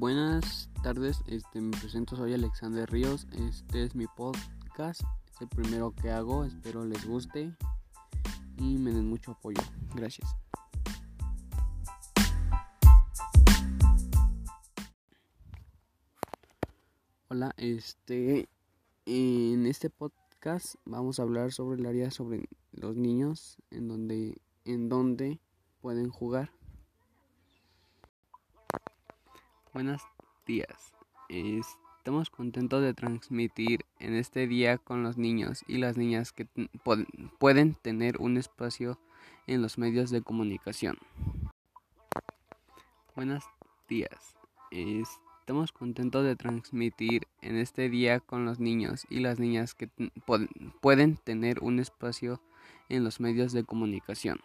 buenas tardes, este, me presento, soy Alexander Ríos, este es mi podcast, es el primero que hago, espero les guste y me den mucho apoyo, gracias. Hola, este, en este podcast vamos a hablar sobre el área sobre los niños, en donde, en donde pueden jugar. Buenos días. Estamos contentos de transmitir en este día con los niños y las niñas que pueden tener un espacio en los medios de comunicación. Buenos días. Estamos contentos de transmitir en este día con los niños y las niñas que pueden tener un espacio en los medios de comunicación.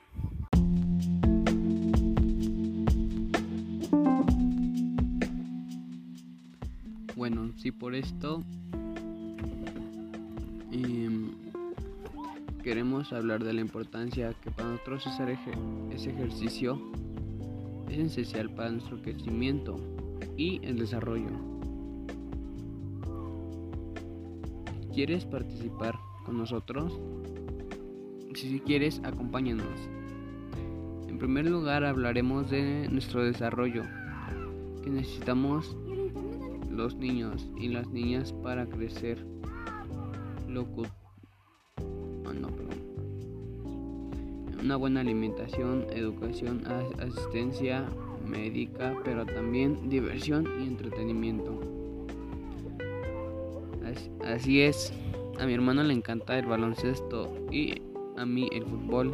Bueno, sí por esto em, queremos hablar de la importancia que para nosotros ese ejercicio es esencial para nuestro crecimiento y el desarrollo. ¿Quieres participar con nosotros? Si quieres, acompáñanos. En primer lugar hablaremos de nuestro desarrollo, que necesitamos los niños y las niñas para crecer. Locu ah, no, Una buena alimentación, educación, asistencia médica, pero también diversión y entretenimiento. Así es, a mi hermano le encanta el baloncesto y a mí el fútbol,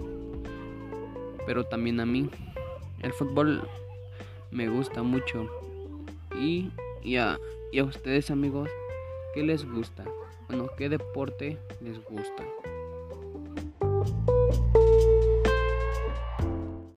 pero también a mí. El fútbol me gusta mucho y y a, y a ustedes amigos, ¿qué les gusta? Bueno, ¿qué deporte les gusta?